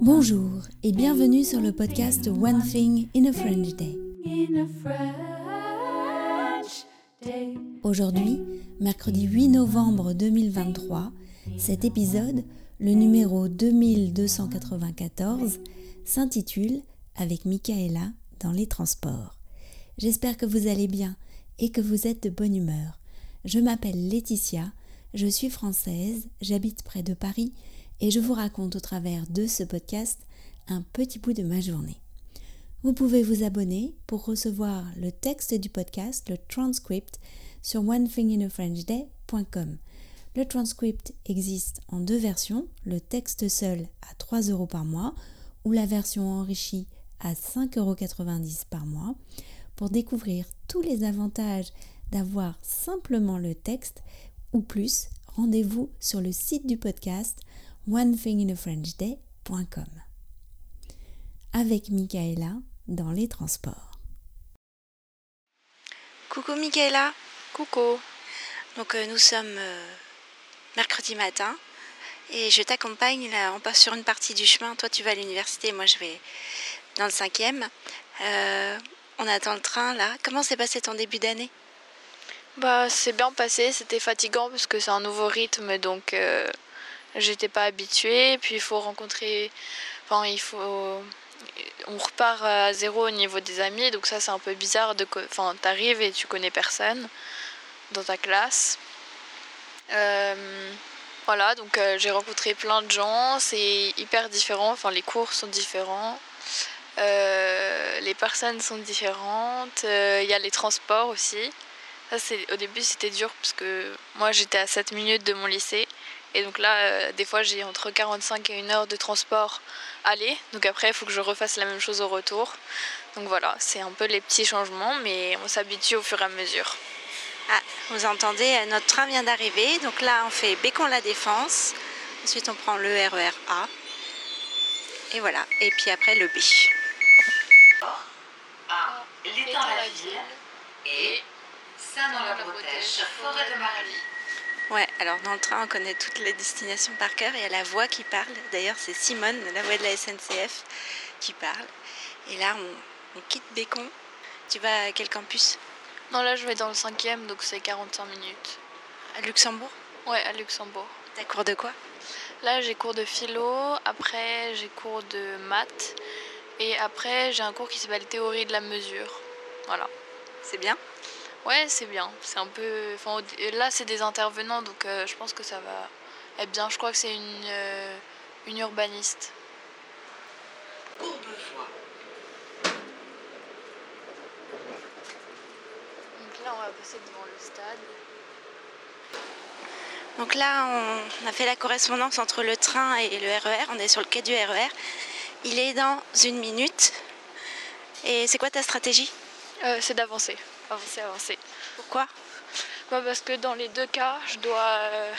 Bonjour et bienvenue sur le podcast One Thing in a French Day. Aujourd'hui, mercredi 8 novembre 2023, cet épisode, le numéro 2294, s'intitule Avec Michaela dans les transports. J'espère que vous allez bien et que vous êtes de bonne humeur. Je m'appelle Laetitia, je suis française, j'habite près de Paris et je vous raconte au travers de ce podcast un petit bout de ma journée. Vous pouvez vous abonner pour recevoir le texte du podcast, le transcript, sur onethinginafrenchday.com. Le transcript existe en deux versions, le texte seul à 3 euros par mois ou la version enrichie à 5,90 euros par mois. Pour découvrir tous les avantages d'avoir simplement le texte ou plus, rendez-vous sur le site du podcast onethinginafrenchday.com. Avec Michaela dans les transports. Coucou Michaela. Coucou. Donc euh, nous sommes euh, mercredi matin et je t'accompagne. Là, on passe sur une partie du chemin. Toi, tu vas à l'université, moi, je vais dans le cinquième. Euh, on attend le train là. Comment s'est passé ton début d'année? Bah, c'est bien passé. C'était fatigant parce que c'est un nouveau rythme, donc euh, j'étais pas habituée. Puis il faut rencontrer. Enfin, il faut. On repart à zéro au niveau des amis, donc ça c'est un peu bizarre. De... Enfin, t'arrives et tu connais personne dans ta classe. Euh, voilà, donc euh, j'ai rencontré plein de gens, c'est hyper différent, enfin les cours sont différents, les personnes sont différentes, il y a les transports aussi. Ça, c'est, au début c'était dur parce que moi j'étais à 7 minutes de mon lycée et donc là euh, des fois j'ai entre 45 et 1 heure de transport aller, donc après il faut que je refasse la même chose au retour. Donc voilà, c'est un peu les petits changements mais on s'habitue au fur et à mesure. Ah, vous entendez, euh, notre train vient d'arriver. Donc là, on fait Bécon-la Défense. Ensuite, on prend le RER A. Et voilà. Et puis après, le B. A. La ville et Saint-dans-la-Bretèche, forêt de Marly. Ouais, alors dans le train, on connaît toutes les destinations par cœur. Il y a la voix qui parle. D'ailleurs, c'est Simone, la voix de la SNCF, qui parle. Et là, on, on quitte Bécon. Tu vas à quel campus? Non, là je vais dans le cinquième, donc c'est 45 minutes. À Luxembourg? Ouais, à Luxembourg. T'as cours de quoi? Là, j'ai cours de philo, après j'ai cours de maths, et après j'ai un cours qui s'appelle théorie de la mesure. Voilà. C'est bien? Ouais, c'est bien. C'est un peu. Enfin, là, c'est des intervenants, donc euh, je pense que ça va être bien. Je crois que c'est une, euh, une urbaniste. Donc là, on va passer devant le stade. Donc là, on a fait la correspondance entre le train et le RER. On est sur le quai du RER. Il est dans une minute. Et c'est quoi ta stratégie? Euh, c'est d'avancer. Avancer, avancer. Pourquoi? Bah, parce que dans les deux cas, je dois. euh,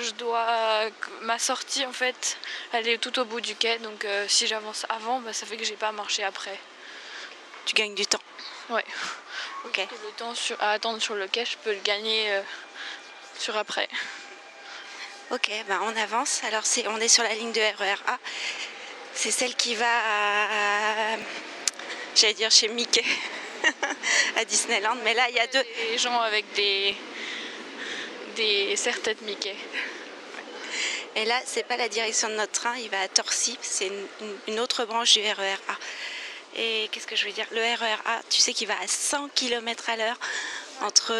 je dois. Ma sortie, en fait, elle est tout au bout du quai. Donc euh, si j'avance avant, bah, ça fait que j'ai pas à marcher après. Tu gagnes du temps. Ouais. Ok. Le temps sur- à attendre sur le quai, je peux le gagner euh, sur après. Ok, ben on avance. Alors c'est, on est sur la ligne de RER A. C'est celle qui va à, j'allais dire chez Mickey, à Disneyland. Mais là, il y a deux. Des gens avec des. des serre-têtes Mickey. Et là, c'est pas la direction de notre train. Il va à Torcy. C'est une, autre branche du RER A. Et qu'est-ce que je veux dire? Le RER A, tu sais qu'il va à 100 km à l'heure entre,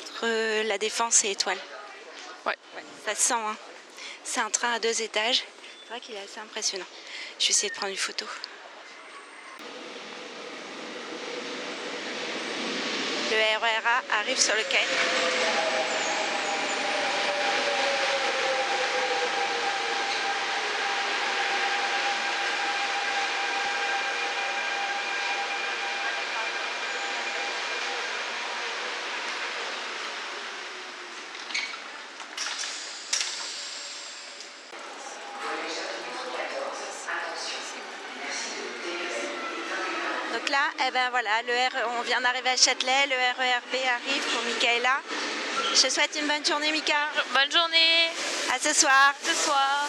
entre la Défense et Étoile. Ouais. Ça se sent, hein. C'est un train à deux étages. C'est vrai qu'il est assez impressionnant. Je vais essayer de prendre une photo. Le RER A arrive sur le quai. Donc là, eh ben voilà, le R- on vient d'arriver à Châtelet, le RERB arrive pour Michaela. Je te souhaite une bonne journée, Mika. Bonne journée À ce soir. Ce soir.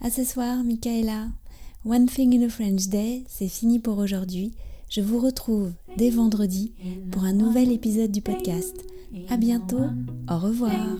À ce soir, Michaela. One Thing in a French Day, c'est fini pour aujourd'hui. Je vous retrouve dès vendredi pour un nouvel épisode du podcast. À bientôt. Au revoir.